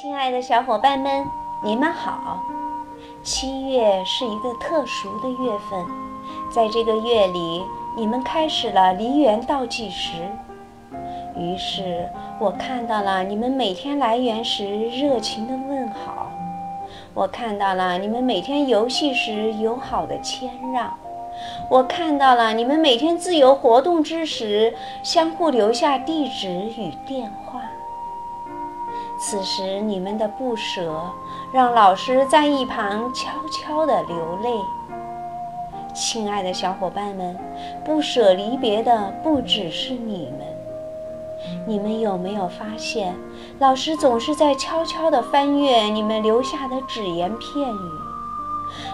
亲爱的小伙伴们，你们好！七月是一个特殊的月份，在这个月里，你们开始了梨园倒计时。于是我看到了你们每天来园时热情的问好，我看到了你们每天游戏时友好的谦让，我看到了你们每天自由活动之时相互留下地址与电话。此时你们的不舍，让老师在一旁悄悄地流泪。亲爱的小伙伴们，不舍离别的不只是你们。你们有没有发现，老师总是在悄悄地翻阅你们留下的只言片语？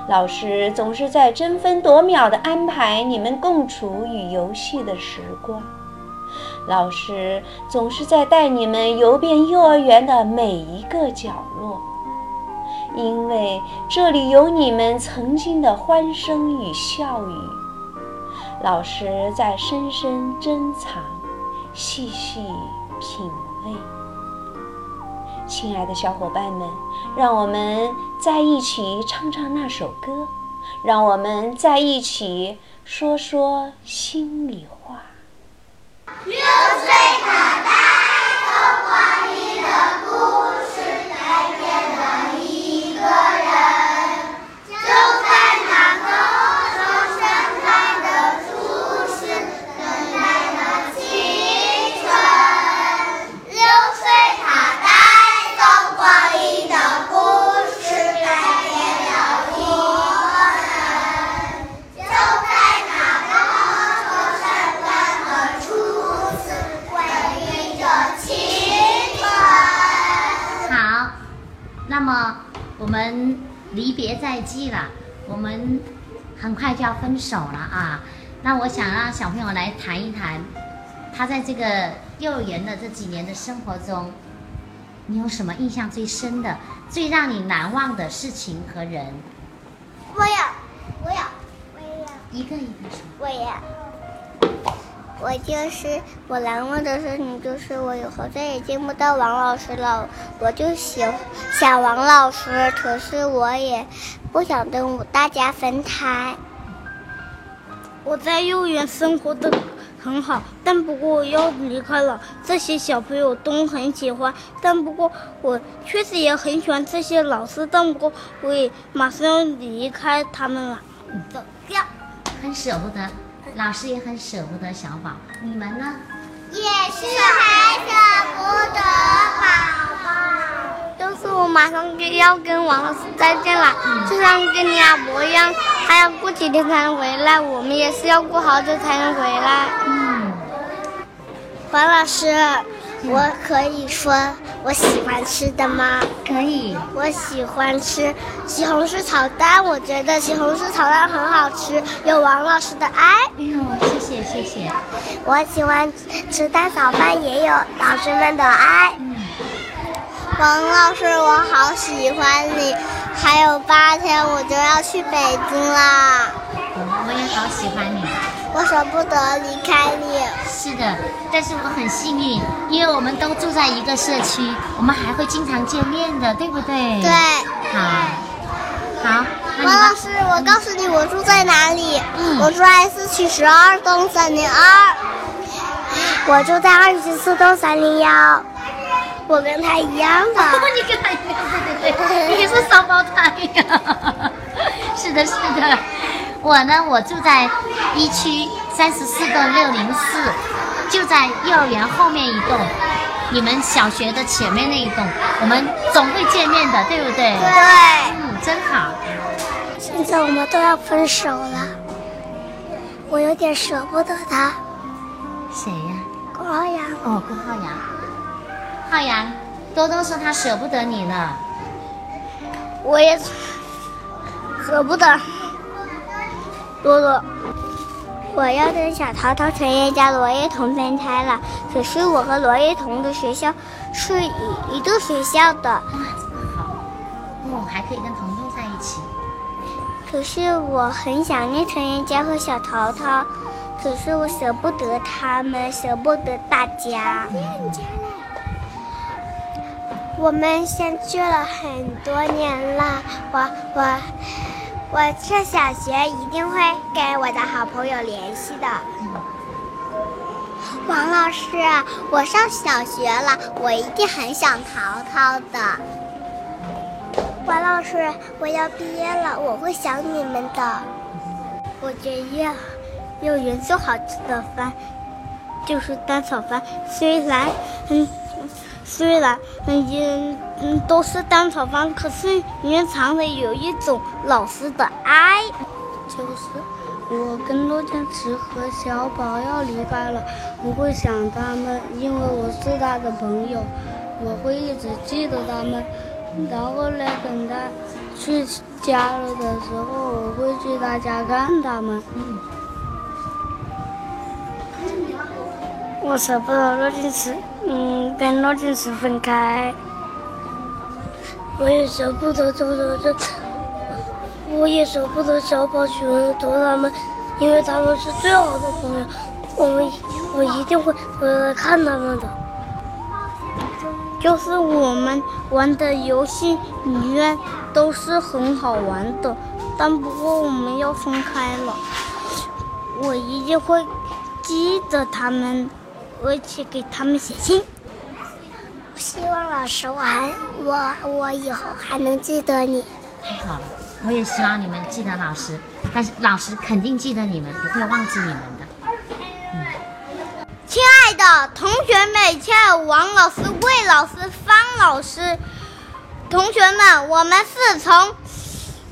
老师总是在争分夺秒地安排你们共处与游戏的时光。老师总是在带你们游遍幼儿园的每一个角落，因为这里有你们曾经的欢声与笑语。老师在深深珍藏，细细品味。亲爱的小伙伴们，让我们在一起唱唱那首歌，让我们在一起说说心里话。别在即了，我们很快就要分手了啊。那我想让小朋友来谈一谈，他在这个幼儿园的这几年的生活中，你有什么印象最深的、最让你难忘的事情和人？我有，我有，我也要。一个一个说。我也。我就是我难忘的事情，就是我以后再也见不到王老师了。我就喜想王老师，可是我也不想跟大家分开。我在幼儿园生活的很好，但不过我要离开了。这些小朋友都很喜欢，但不过我确实也很喜欢这些老师，但不过我也马上要离开他们了。走掉。很舍不得，老师也很舍不得小宝。你们呢？也是很舍不得宝宝。就是我马上就要跟王老师再见了，就像跟你阿伯一样，他要过几天才能回来，我们也是要过好久才能回来。嗯，王老师，我可以说我喜欢吃的吗？可以。我喜欢吃西红柿炒蛋，我觉得西红柿炒蛋很好吃，有王老师的爱。哎呦，谢谢谢谢。我喜欢吃蛋炒饭，也有老师们的爱。嗯，王老师，我好喜欢你，还有八天我就要去北京啦，我也好喜欢你。我舍不得离开你。是的，但是我很幸运，因为我们都住在一个社区，我们还会经常见面的，对不对？对，好，好，王老师，我告诉你我住在哪里，嗯我住在四区十二栋三零二，我住在二十四栋三零幺，我跟他一样的。你跟他一样，对对对，你是双胞胎呀。是的，是的。我呢，我住在一区三十四栋六零四，就在幼儿园后面一栋，你们小学的前面那一栋，我们总会见面的，对不对？对，嗯，真好。现在我们都要分手了，我有点舍不得他。谁呀？郭浩洋，哦，郭浩洋。浩洋，多多说他舍不得你了。我也舍不得。多多，我要跟小淘淘、陈叶家、罗叶彤分开了。可是我和罗叶彤的学校是一一个学校的，哇，这么好。哦，还可以跟彤彤在一起。可是我很想念陈叶家和小淘淘，可是我舍不得他们，舍不得大家。我们相聚了很多年了，我我我上小学一定会跟我的好朋友联系的。王老师，我上小学了，我一定很想淘淘的。王老师，我要毕业了，我会想你们的。我觉得幼儿园最好吃的饭就是蛋炒饭，虽然很虽然嗯嗯都是蛋炒饭，可是里面藏着有一种老师的爱。就是我跟陆建池和小宝要离开了，我会想他们，因为我是他的朋友，我会一直记得他们。然后呢，等他去家了的时候，我会去他家看他们。我舍不得陆金池，嗯，跟罗金池分开。我也舍不得周周周，我也舍不得小宝、许文图他们，因为他们是最好的朋友。我们，我一定会回来看他们的。就是我们玩的游戏里面都是很好玩的，但不过我们要分开了。我一定会记得他们，而且给他们写信。希望老师我还我我以后还能记得你。太好了，我也希望你们记得老师，但是老师肯定记得你们，不会忘记你们的。亲爱的同学们，亲爱的王老师、魏老师、方老师，同学们，我们是从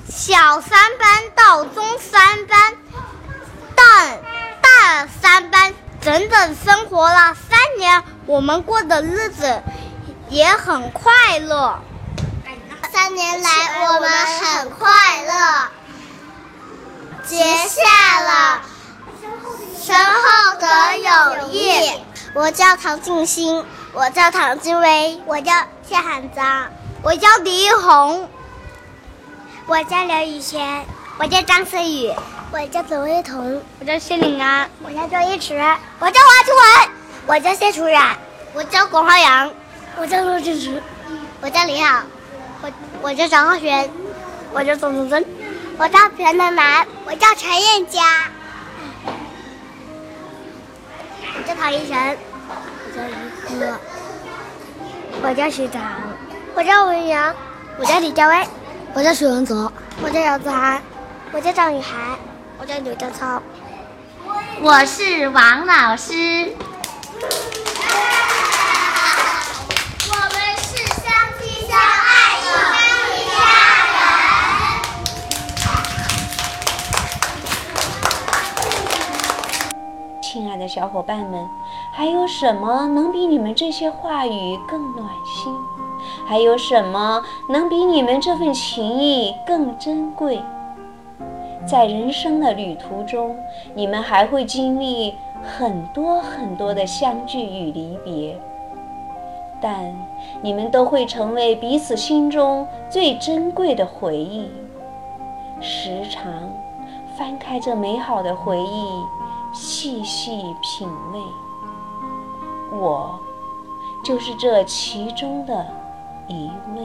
小三班到中三班，到大三班，整整生活了三年，我们过的日子也很快乐。三年来，我们很快乐，结下了深厚的友谊。我叫唐静欣，我叫唐静薇，我叫谢汉章，我叫李一红，我叫刘雨轩，我叫张思雨，我叫左卫彤，我叫谢岭安，我叫周一驰，我叫王秋文，我叫谢楚冉，我叫巩浩洋，我叫陆静池，我叫李好，我我叫张浩轩，我叫宋宗珍，我叫田能南，我叫陈燕佳。我叫唐一晨，我叫于科，我叫徐长，我叫文阳，我叫李佳薇，我叫许文泽，我叫姚子涵，我叫张雨涵，我叫刘德超，我是王老师。我们是相亲相爱的一家人。亲爱的小伙伴们，还有什么能比你们这些话语更暖心？还有什么能比你们这份情谊更珍贵？在人生的旅途中，你们还会经历很多很多的相聚与离别，但你们都会成为彼此心中最珍贵的回忆。时常翻开这美好的回忆，细细品味。我就是这其中的一位。